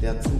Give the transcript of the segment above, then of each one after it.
der Zukunft.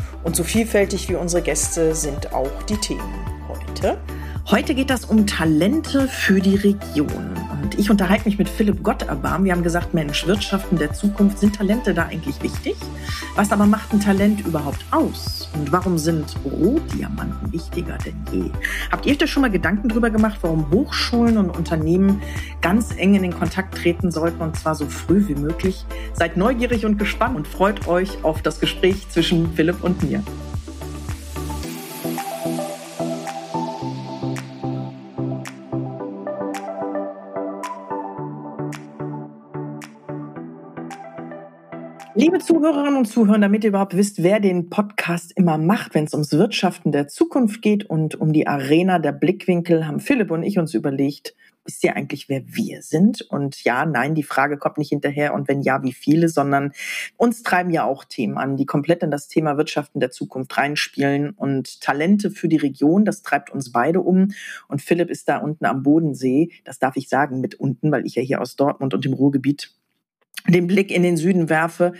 Und so vielfältig wie unsere Gäste sind auch die Themen heute. Heute geht das um Talente für die Region. Und ich unterhalte mich mit Philipp Gotterbarm. Wir haben gesagt, Mensch, Wirtschaften der Zukunft, sind Talente da eigentlich wichtig? Was aber macht ein Talent überhaupt aus? Und warum sind Rohdiamanten wichtiger denn je? Habt ihr euch da schon mal Gedanken drüber gemacht, warum Hochschulen und Unternehmen ganz eng in den Kontakt treten sollten und zwar so früh wie möglich? Seid neugierig und gespannt und freut euch auf das Gespräch zwischen Philipp und mir. Zuhörerinnen und Zuhörer, damit ihr überhaupt wisst, wer den Podcast immer macht, wenn es ums Wirtschaften der Zukunft geht und um die Arena der Blickwinkel, haben Philipp und ich uns überlegt, wisst ihr eigentlich, wer wir sind? Und ja, nein, die Frage kommt nicht hinterher und wenn ja, wie viele, sondern uns treiben ja auch Themen an, die komplett in das Thema Wirtschaften der Zukunft reinspielen und Talente für die Region, das treibt uns beide um. Und Philipp ist da unten am Bodensee, das darf ich sagen, mit unten, weil ich ja hier aus Dortmund und dem Ruhrgebiet den Blick in den Süden werfe,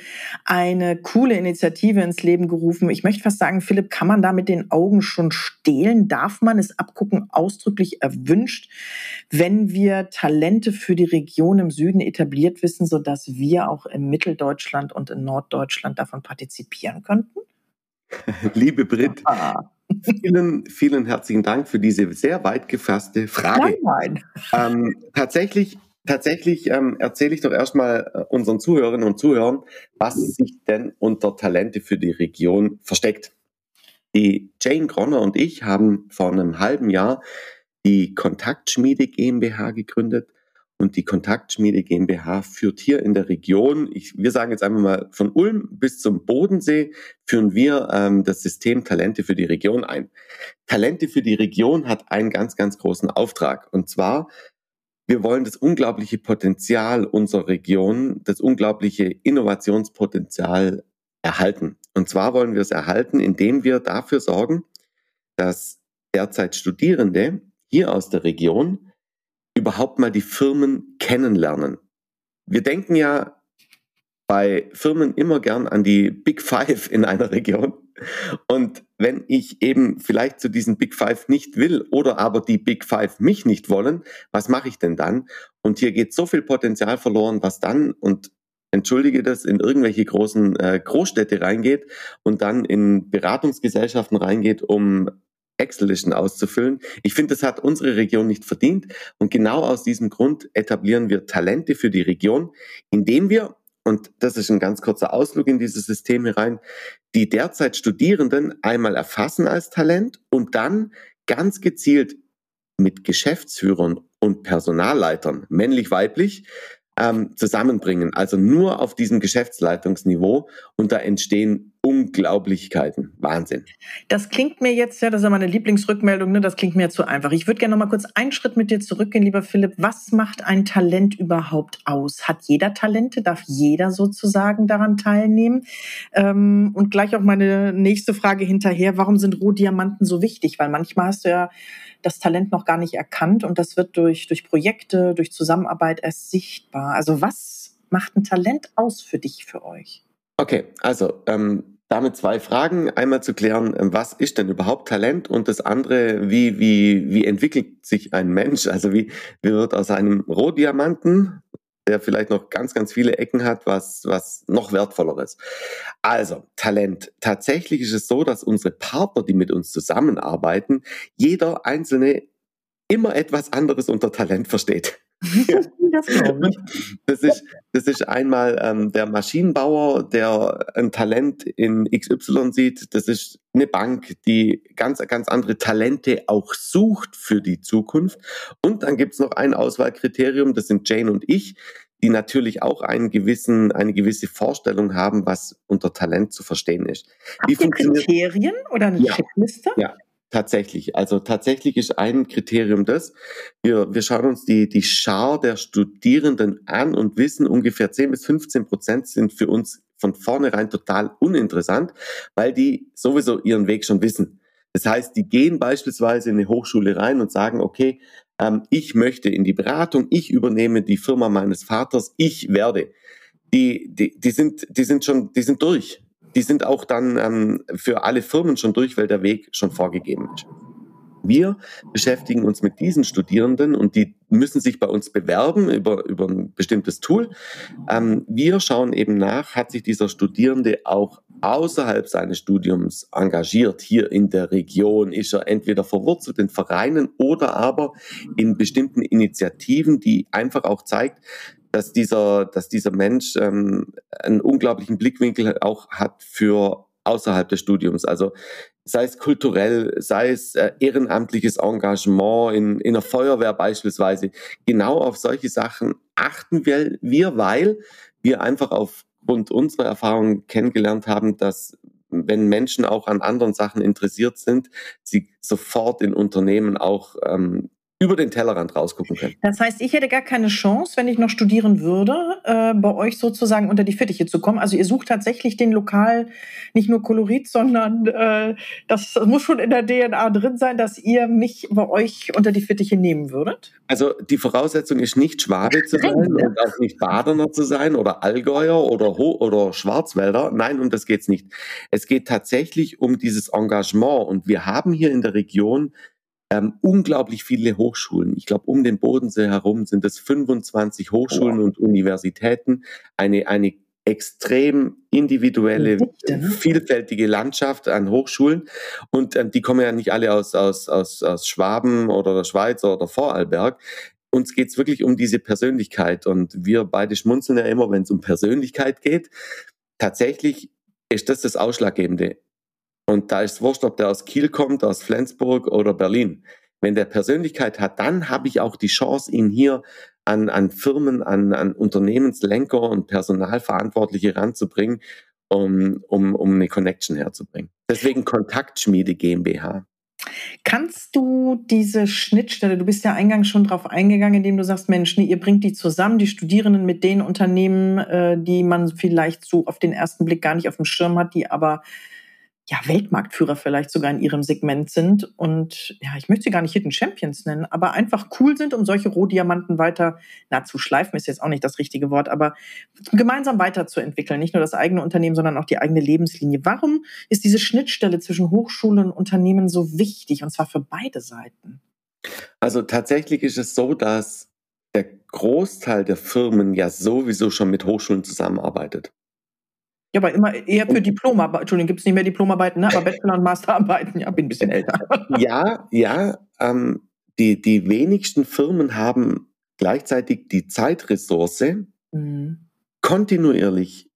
eine coole Initiative ins Leben gerufen. Ich möchte fast sagen, Philipp, kann man da mit den Augen schon stehlen? Darf man es abgucken? Ausdrücklich erwünscht, wenn wir Talente für die Region im Süden etabliert wissen, sodass wir auch in Mitteldeutschland und in Norddeutschland davon partizipieren könnten? Liebe Brit, vielen, vielen herzlichen Dank für diese sehr weit gefasste Frage. Nein, nein. Ähm, tatsächlich Tatsächlich ähm, erzähle ich doch erstmal äh, unseren Zuhörerinnen und Zuhörern, was sich denn unter Talente für die Region versteckt. Die Jane Gronner und ich haben vor einem halben Jahr die Kontaktschmiede GmbH gegründet und die Kontaktschmiede GmbH führt hier in der Region, ich, wir sagen jetzt einfach mal von Ulm bis zum Bodensee, führen wir ähm, das System Talente für die Region ein. Talente für die Region hat einen ganz, ganz großen Auftrag und zwar wir wollen das unglaubliche Potenzial unserer Region, das unglaubliche Innovationspotenzial erhalten. Und zwar wollen wir es erhalten, indem wir dafür sorgen, dass derzeit Studierende hier aus der Region überhaupt mal die Firmen kennenlernen. Wir denken ja bei Firmen immer gern an die Big Five in einer Region. Und wenn ich eben vielleicht zu diesen Big Five nicht will oder aber die Big Five mich nicht wollen, was mache ich denn dann? Und hier geht so viel Potenzial verloren, was dann und entschuldige das, in irgendwelche großen äh, Großstädte reingeht und dann in Beratungsgesellschaften reingeht, um Excel-Listen auszufüllen. Ich finde, das hat unsere Region nicht verdient. Und genau aus diesem Grund etablieren wir Talente für die Region, indem wir und das ist ein ganz kurzer Ausflug in dieses System herein, die derzeit Studierenden einmal erfassen als Talent und dann ganz gezielt mit Geschäftsführern und Personalleitern, männlich-weiblich, ähm, zusammenbringen. Also nur auf diesem Geschäftsleitungsniveau und da entstehen Unglaublichkeiten. Wahnsinn. Das klingt mir jetzt, ja, das ist ja meine Lieblingsrückmeldung, ne? das klingt mir zu einfach. Ich würde gerne noch mal kurz einen Schritt mit dir zurückgehen, lieber Philipp. Was macht ein Talent überhaupt aus? Hat jeder Talente? Darf jeder sozusagen daran teilnehmen? Ähm, und gleich auch meine nächste Frage hinterher. Warum sind Rohdiamanten so wichtig? Weil manchmal hast du ja das Talent noch gar nicht erkannt und das wird durch, durch Projekte, durch Zusammenarbeit erst sichtbar. Also was macht ein Talent aus für dich, für euch? Okay, also ähm, damit zwei Fragen. Einmal zu klären, was ist denn überhaupt Talent? Und das andere, wie, wie, wie entwickelt sich ein Mensch? Also wie, wie wird aus einem Rohdiamanten, der vielleicht noch ganz, ganz viele Ecken hat, was, was noch wertvolleres. Also, Talent. Tatsächlich ist es so, dass unsere Partner, die mit uns zusammenarbeiten, jeder einzelne immer etwas anderes unter Talent versteht. Das, das, ist, das ist einmal ähm, der Maschinenbauer, der ein Talent in XY sieht. Das ist eine Bank, die ganz, ganz andere Talente auch sucht für die Zukunft. Und dann gibt es noch ein Auswahlkriterium, das sind Jane und ich, die natürlich auch einen gewissen, eine gewisse Vorstellung haben, was unter Talent zu verstehen ist. Habt ihr Kriterien oder eine ja, Checkliste? Ja, Tatsächlich. Also tatsächlich ist ein Kriterium das. Wir, wir schauen uns die, die Schar der Studierenden an und wissen, ungefähr 10 bis 15 Prozent sind für uns von vornherein total uninteressant, weil die sowieso ihren Weg schon wissen. Das heißt, die gehen beispielsweise in eine Hochschule rein und sagen, okay, ähm, ich möchte in die Beratung, ich übernehme die Firma meines Vaters, ich werde. Die, die, die sind, die sind schon, die sind durch die sind auch dann ähm, für alle Firmen schon durch, weil der Weg schon vorgegeben ist. Wir beschäftigen uns mit diesen Studierenden und die müssen sich bei uns bewerben über, über ein bestimmtes Tool. Ähm, wir schauen eben nach, hat sich dieser Studierende auch außerhalb seines Studiums engagiert, hier in der Region, ist er entweder verwurzelt in Vereinen oder aber in bestimmten Initiativen, die einfach auch zeigt, dass dieser, dass dieser Mensch ähm, einen unglaublichen Blickwinkel auch hat für außerhalb des Studiums. Also sei es kulturell, sei es äh, ehrenamtliches Engagement in, in der Feuerwehr beispielsweise. Genau auf solche Sachen achten wir, wir weil wir einfach aufgrund unserer Erfahrungen kennengelernt haben, dass wenn Menschen auch an anderen Sachen interessiert sind, sie sofort in Unternehmen auch ähm, über den Tellerrand rausgucken können. Das heißt, ich hätte gar keine Chance, wenn ich noch studieren würde, äh, bei euch sozusagen unter die Fittiche zu kommen. Also ihr sucht tatsächlich den Lokal nicht nur Kolorit, sondern äh, das muss schon in der DNA drin sein, dass ihr mich bei euch unter die Fittiche nehmen würdet. Also die Voraussetzung ist nicht Schwabe zu sein und auch nicht Badener zu sein oder Allgäuer oder, Ho oder Schwarzwälder. Nein, um das geht's nicht. Es geht tatsächlich um dieses Engagement und wir haben hier in der Region ähm, unglaublich viele Hochschulen. Ich glaube, um den Bodensee herum sind es 25 Hochschulen oh. und Universitäten. Eine, eine extrem individuelle, ne? vielfältige Landschaft an Hochschulen. Und ähm, die kommen ja nicht alle aus, aus, aus, aus Schwaben oder der Schweiz oder Vorarlberg. Uns geht's wirklich um diese Persönlichkeit. Und wir beide schmunzeln ja immer, wenn es um Persönlichkeit geht. Tatsächlich ist das das Ausschlaggebende. Und da ist es wurscht, ob der aus Kiel kommt, aus Flensburg oder Berlin. Wenn der Persönlichkeit hat, dann habe ich auch die Chance, ihn hier an, an Firmen, an, an Unternehmenslenker und Personalverantwortliche ranzubringen, um, um, um eine Connection herzubringen. Deswegen Kontaktschmiede GmbH. Kannst du diese Schnittstelle, du bist ja eingangs schon drauf eingegangen, indem du sagst, Mensch, nee, ihr bringt die zusammen, die Studierenden mit den Unternehmen, äh, die man vielleicht so auf den ersten Blick gar nicht auf dem Schirm hat, die aber ja, Weltmarktführer vielleicht sogar in ihrem Segment sind und ja, ich möchte sie gar nicht Hidden Champions nennen, aber einfach cool sind, um solche Rohdiamanten weiter, na, zu schleifen ist jetzt auch nicht das richtige Wort, aber gemeinsam weiterzuentwickeln. Nicht nur das eigene Unternehmen, sondern auch die eigene Lebenslinie. Warum ist diese Schnittstelle zwischen Hochschule und Unternehmen so wichtig und zwar für beide Seiten? Also tatsächlich ist es so, dass der Großteil der Firmen ja sowieso schon mit Hochschulen zusammenarbeitet. Ja, aber immer eher für Diplomarbeiten. Entschuldigung, gibt es nicht mehr Diplomarbeiten, ne? aber Bachelor- und Masterarbeiten. Ja, bin ein bisschen älter. Ja, ja. Ähm, die, die wenigsten Firmen haben gleichzeitig die Zeitressource, mhm. kontinuierlich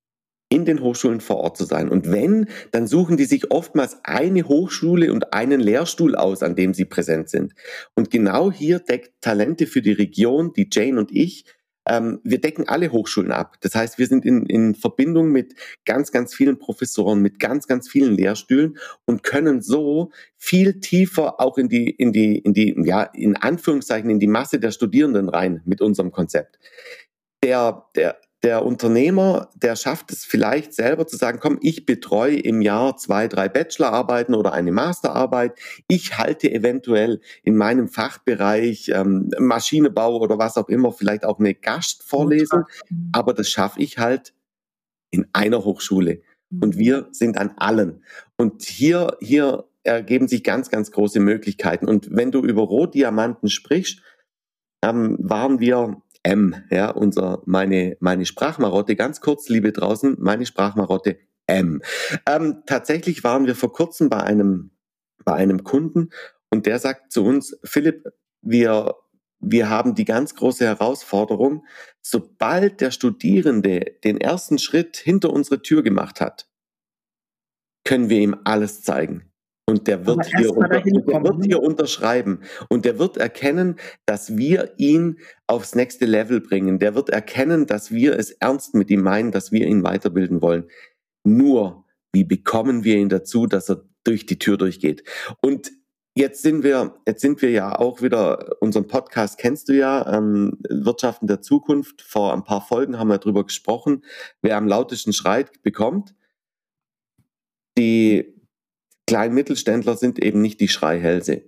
in den Hochschulen vor Ort zu sein. Und wenn, dann suchen die sich oftmals eine Hochschule und einen Lehrstuhl aus, an dem sie präsent sind. Und genau hier deckt Talente für die Region, die Jane und ich, ähm, wir decken alle Hochschulen ab. Das heißt, wir sind in, in Verbindung mit ganz, ganz vielen Professoren, mit ganz, ganz vielen Lehrstühlen und können so viel tiefer auch in die, in die, in die, ja, in Anführungszeichen, in die Masse der Studierenden rein mit unserem Konzept. Der, der, der Unternehmer, der schafft es vielleicht selber zu sagen, komm, ich betreue im Jahr zwei, drei Bachelorarbeiten oder eine Masterarbeit. Ich halte eventuell in meinem Fachbereich ähm, Maschinenbau oder was auch immer vielleicht auch eine Gastvorlesung, aber das schaffe ich halt in einer Hochschule. Und mhm. wir sind an allen. Und hier, hier ergeben sich ganz, ganz große Möglichkeiten. Und wenn du über Rohdiamanten sprichst, ähm, waren wir M, ja, unser, meine, meine Sprachmarotte, ganz kurz, liebe draußen, meine Sprachmarotte M. Ähm, tatsächlich waren wir vor kurzem bei einem, bei einem Kunden und der sagt zu uns, Philipp, wir, wir haben die ganz große Herausforderung, sobald der Studierende den ersten Schritt hinter unsere Tür gemacht hat, können wir ihm alles zeigen. Und der wird, hier, unter, der wird hier unterschreiben. Und der wird erkennen, dass wir ihn aufs nächste Level bringen. Der wird erkennen, dass wir es ernst mit ihm meinen, dass wir ihn weiterbilden wollen. Nur, wie bekommen wir ihn dazu, dass er durch die Tür durchgeht? Und Jetzt sind wir, jetzt sind wir ja auch wieder, unseren Podcast kennst du ja, ähm, Wirtschaften der Zukunft. Vor ein paar Folgen haben wir darüber gesprochen, wer am lautesten schreit, bekommt. Die kleinen Mittelständler sind eben nicht die Schreihälse.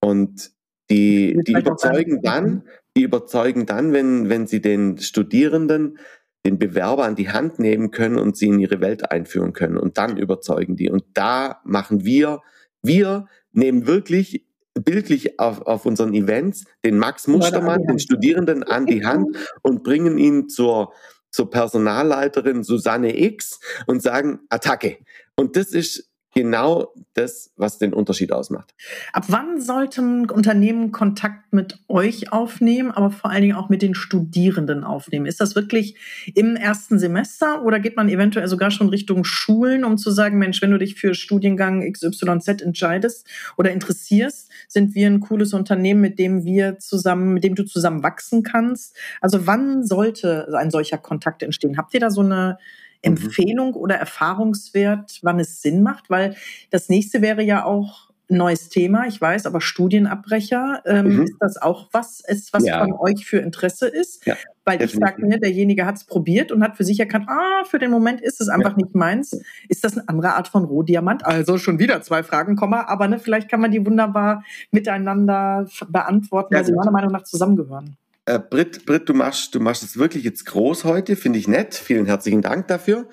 Und die, die überzeugen dann, die überzeugen dann, wenn, wenn sie den Studierenden, den Bewerber an die Hand nehmen können und sie in ihre Welt einführen können. Und dann überzeugen die. Und da machen wir, wir nehmen wirklich bildlich auf, auf unseren Events den Max Mustermann, den Studierenden an die Hand und bringen ihn zur, zur Personalleiterin Susanne X und sagen Attacke. Und das ist genau das, was den Unterschied ausmacht. Ab wann sollten Unternehmen Kontakt mit euch aufnehmen, aber vor allen Dingen auch mit den Studierenden aufnehmen? Ist das wirklich im ersten Semester oder geht man eventuell sogar schon Richtung Schulen, um zu sagen, Mensch, wenn du dich für Studiengang XYZ entscheidest oder interessierst, sind wir ein cooles Unternehmen, mit dem wir zusammen, mit dem du zusammen wachsen kannst? Also wann sollte ein solcher Kontakt entstehen? Habt ihr da so eine. Empfehlung oder Erfahrungswert, wann es Sinn macht? Weil das nächste wäre ja auch ein neues Thema, ich weiß, aber Studienabbrecher, ähm, mhm. ist das auch was, ist, was ja. von euch für Interesse ist? Ja, Weil definitiv. ich sage mir, derjenige hat es probiert und hat für sich erkannt, ah, für den Moment ist es einfach ja. nicht meins. Ist das eine andere Art von Rohdiamant? Also schon wieder zwei Fragen, Komma, aber ne, vielleicht kann man die wunderbar miteinander beantworten, weil sie meiner Meinung nach zusammengehören. Äh, Britt, Britt, du machst, du machst es wirklich jetzt groß heute, finde ich nett. Vielen herzlichen Dank dafür.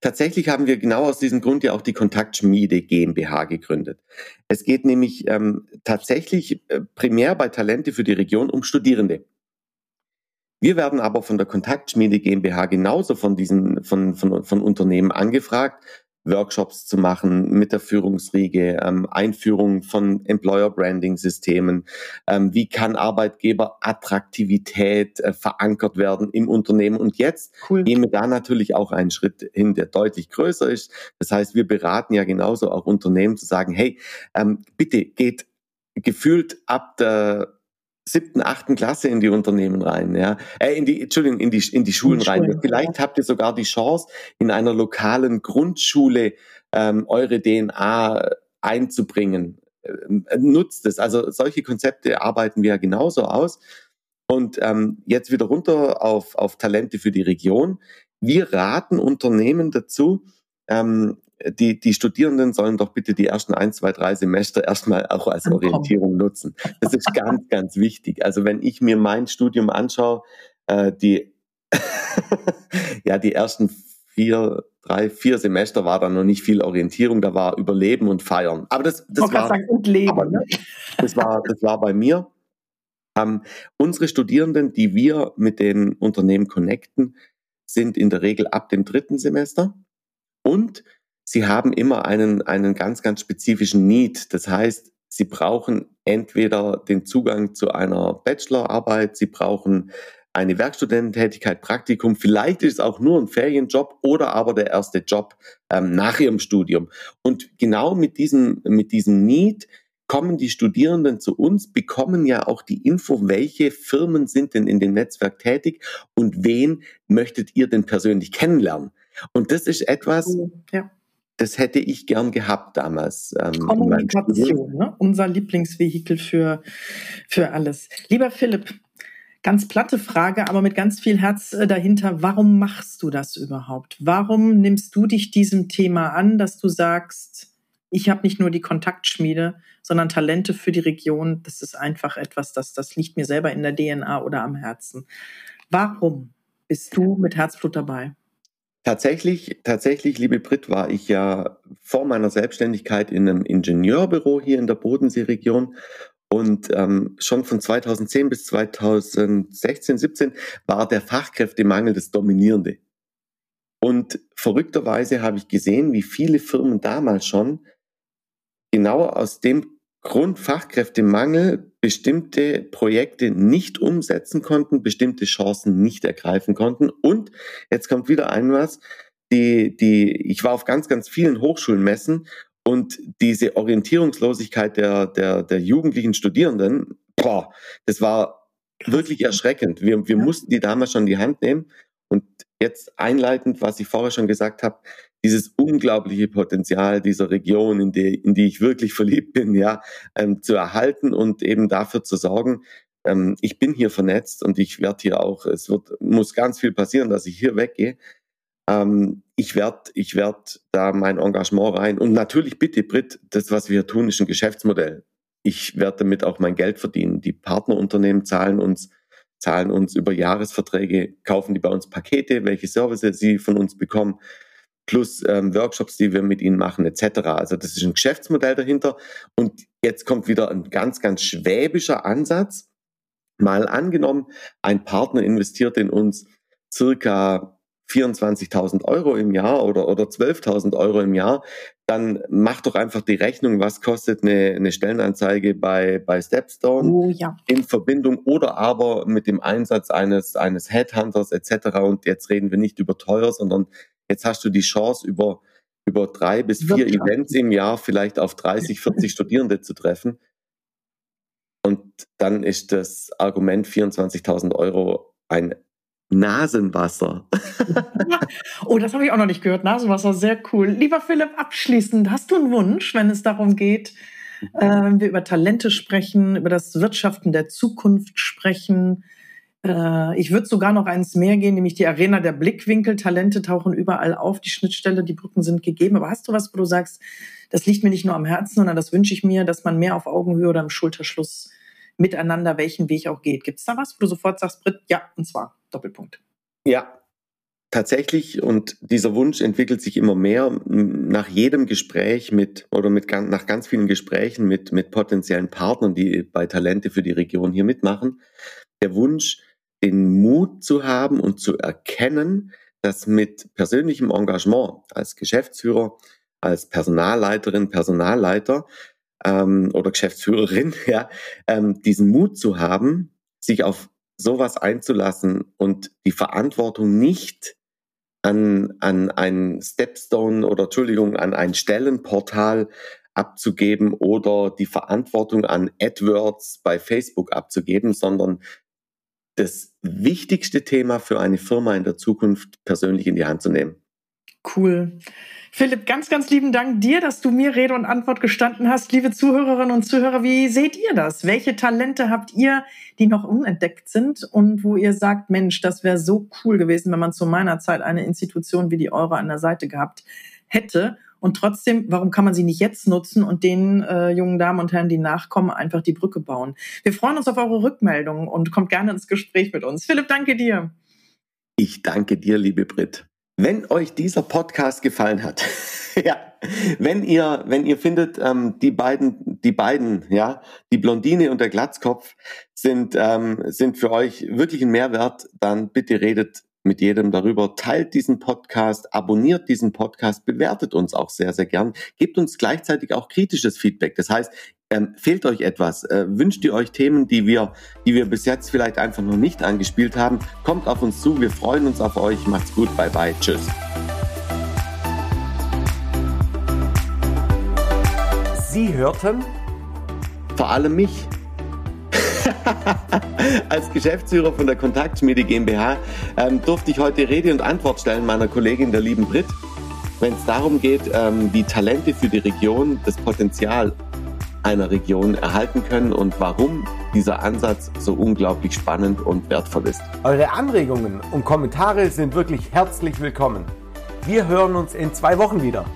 Tatsächlich haben wir genau aus diesem Grund ja auch die Kontaktschmiede GmbH gegründet. Es geht nämlich ähm, tatsächlich äh, primär bei Talente für die Region um Studierende. Wir werden aber von der Kontaktschmiede GmbH genauso von diesen, von, von, von Unternehmen angefragt, Workshops zu machen mit der Führungsriege, ähm, Einführung von Employer Branding Systemen, ähm, wie kann Arbeitgeberattraktivität äh, verankert werden im Unternehmen. Und jetzt cool. gehen wir da natürlich auch einen Schritt hin, der deutlich größer ist. Das heißt, wir beraten ja genauso auch Unternehmen zu sagen, hey, ähm, bitte geht gefühlt ab der siebten, achten Klasse in die Unternehmen rein, ja, äh, in die, Entschuldigung, in die, in die Schulen in rein. Schulen, Vielleicht ja. habt ihr sogar die Chance, in einer lokalen Grundschule ähm, eure DNA einzubringen. Ähm, nutzt es. Also solche Konzepte arbeiten wir ja genauso aus. Und ähm, jetzt wieder runter auf, auf Talente für die Region. Wir raten Unternehmen dazu, ähm, die, die Studierenden sollen doch bitte die ersten ein, zwei, drei Semester erstmal auch als Orientierung nutzen. Das ist ganz, ganz wichtig. Also wenn ich mir mein Studium anschaue, äh, die, ja, die ersten vier, drei, vier Semester war da noch nicht viel Orientierung, da war Überleben und Feiern. Aber das, das war, sagen, und Leben, aber, ne? das war, das war bei mir. Ähm, unsere Studierenden, die wir mit den Unternehmen connecten, sind in der Regel ab dem dritten Semester und sie haben immer einen, einen ganz, ganz spezifischen Need. Das heißt, sie brauchen entweder den Zugang zu einer Bachelorarbeit, sie brauchen eine Werkstudententätigkeit, Praktikum, vielleicht ist es auch nur ein Ferienjob oder aber der erste Job ähm, nach ihrem Studium. Und genau mit diesem, mit diesem Need kommen die Studierenden zu uns, bekommen ja auch die Info, welche Firmen sind denn in dem Netzwerk tätig und wen möchtet ihr denn persönlich kennenlernen. Und das ist etwas, ja das hätte ich gern gehabt damals. Ähm, Kommunikation, ne? unser Lieblingsvehikel für, für alles. Lieber Philipp, ganz platte Frage, aber mit ganz viel Herz äh, dahinter. Warum machst du das überhaupt? Warum nimmst du dich diesem Thema an, dass du sagst, ich habe nicht nur die Kontaktschmiede, sondern Talente für die Region. Das ist einfach etwas, das, das liegt mir selber in der DNA oder am Herzen. Warum bist du mit Herzblut dabei? Tatsächlich, tatsächlich, liebe Brit, war ich ja vor meiner Selbstständigkeit in einem Ingenieurbüro hier in der Bodenseeregion Und ähm, schon von 2010 bis 2016, 17 war der Fachkräftemangel das Dominierende. Und verrückterweise habe ich gesehen, wie viele Firmen damals schon genau aus dem Grund Fachkräftemangel bestimmte Projekte nicht umsetzen konnten, bestimmte Chancen nicht ergreifen konnten. Und jetzt kommt wieder ein was, die, die, ich war auf ganz, ganz vielen Hochschulmessen und diese Orientierungslosigkeit der, der, der jugendlichen Studierenden, boah, das war wirklich erschreckend. Wir, wir mussten die damals schon in die Hand nehmen. Und jetzt einleitend, was ich vorher schon gesagt habe, dieses unglaubliche Potenzial dieser Region, in die, in die ich wirklich verliebt bin, ja, ähm, zu erhalten und eben dafür zu sorgen, ähm, ich bin hier vernetzt und ich werde hier auch, es wird, muss ganz viel passieren, dass ich hier weggehe. Ähm, ich werde ich werd da mein Engagement rein. Und natürlich bitte, Brit, das, was wir tun, ist ein Geschäftsmodell. Ich werde damit auch mein Geld verdienen. Die Partnerunternehmen zahlen uns, zahlen uns über Jahresverträge, kaufen die bei uns Pakete, welche Services sie von uns bekommen plus ähm, Workshops, die wir mit ihnen machen, etc. Also das ist ein Geschäftsmodell dahinter. Und jetzt kommt wieder ein ganz, ganz schwäbischer Ansatz. Mal angenommen, ein Partner investiert in uns circa 24.000 Euro im Jahr oder, oder 12.000 Euro im Jahr, dann mach doch einfach die Rechnung, was kostet eine, eine Stellenanzeige bei, bei Stepstone oh, ja. in Verbindung oder aber mit dem Einsatz eines, eines Headhunters etc. Und jetzt reden wir nicht über teuer, sondern Jetzt hast du die Chance, über, über drei bis vier Events im Jahr vielleicht auf 30, 40 Studierende zu treffen. Und dann ist das Argument 24.000 Euro ein Nasenwasser. oh, das habe ich auch noch nicht gehört. Nasenwasser, sehr cool. Lieber Philipp, abschließend, hast du einen Wunsch, wenn es darum geht, äh, wenn wir über Talente sprechen, über das Wirtschaften der Zukunft sprechen, ich würde sogar noch eins mehr gehen, nämlich die Arena der Blickwinkel. Talente tauchen überall auf, die Schnittstelle, die Brücken sind gegeben. Aber hast du was, wo du sagst, das liegt mir nicht nur am Herzen, sondern das wünsche ich mir, dass man mehr auf Augenhöhe oder im Schulterschluss miteinander welchen Weg auch geht. Gibt es da was, wo du sofort sagst, Britt, ja, und zwar Doppelpunkt. Ja, tatsächlich und dieser Wunsch entwickelt sich immer mehr nach jedem Gespräch mit oder mit nach ganz vielen Gesprächen mit mit potenziellen Partnern, die bei Talente für die Region hier mitmachen. Der Wunsch, den Mut zu haben und zu erkennen, dass mit persönlichem Engagement als Geschäftsführer, als Personalleiterin, Personalleiter ähm, oder Geschäftsführerin, ja, ähm, diesen Mut zu haben, sich auf sowas einzulassen und die Verantwortung nicht an, an ein Stepstone oder Entschuldigung, an ein Stellenportal abzugeben oder die Verantwortung an AdWords bei Facebook abzugeben, sondern das wichtigste Thema für eine Firma in der Zukunft persönlich in die Hand zu nehmen. Cool. Philipp, ganz, ganz lieben Dank dir, dass du mir Rede und Antwort gestanden hast. Liebe Zuhörerinnen und Zuhörer, wie seht ihr das? Welche Talente habt ihr, die noch unentdeckt sind und wo ihr sagt, Mensch, das wäre so cool gewesen, wenn man zu meiner Zeit eine Institution wie die eure an der Seite gehabt hätte? Und trotzdem, warum kann man sie nicht jetzt nutzen und den äh, jungen Damen und Herren, die nachkommen, einfach die Brücke bauen? Wir freuen uns auf eure Rückmeldungen und kommt gerne ins Gespräch mit uns. Philipp, danke dir. Ich danke dir, liebe Brit. Wenn euch dieser Podcast gefallen hat, ja, wenn ihr, wenn ihr findet, ähm, die beiden, die beiden, ja, die Blondine und der Glatzkopf sind, ähm, sind für euch wirklich ein Mehrwert, dann bitte redet mit jedem darüber. Teilt diesen Podcast, abonniert diesen Podcast, bewertet uns auch sehr, sehr gern. Gebt uns gleichzeitig auch kritisches Feedback. Das heißt, ähm, fehlt euch etwas? Äh, wünscht ihr euch Themen, die wir, die wir bis jetzt vielleicht einfach noch nicht angespielt haben? Kommt auf uns zu. Wir freuen uns auf euch. Macht's gut. Bye bye. Tschüss. Sie hörten vor allem mich. Als Geschäftsführer von der Kontaktschmiede GmbH ähm, durfte ich heute Rede und Antwort stellen meiner Kollegin, der lieben Brit, wenn es darum geht, ähm, wie Talente für die Region das Potenzial einer Region erhalten können und warum dieser Ansatz so unglaublich spannend und wertvoll ist. Eure Anregungen und Kommentare sind wirklich herzlich willkommen. Wir hören uns in zwei Wochen wieder.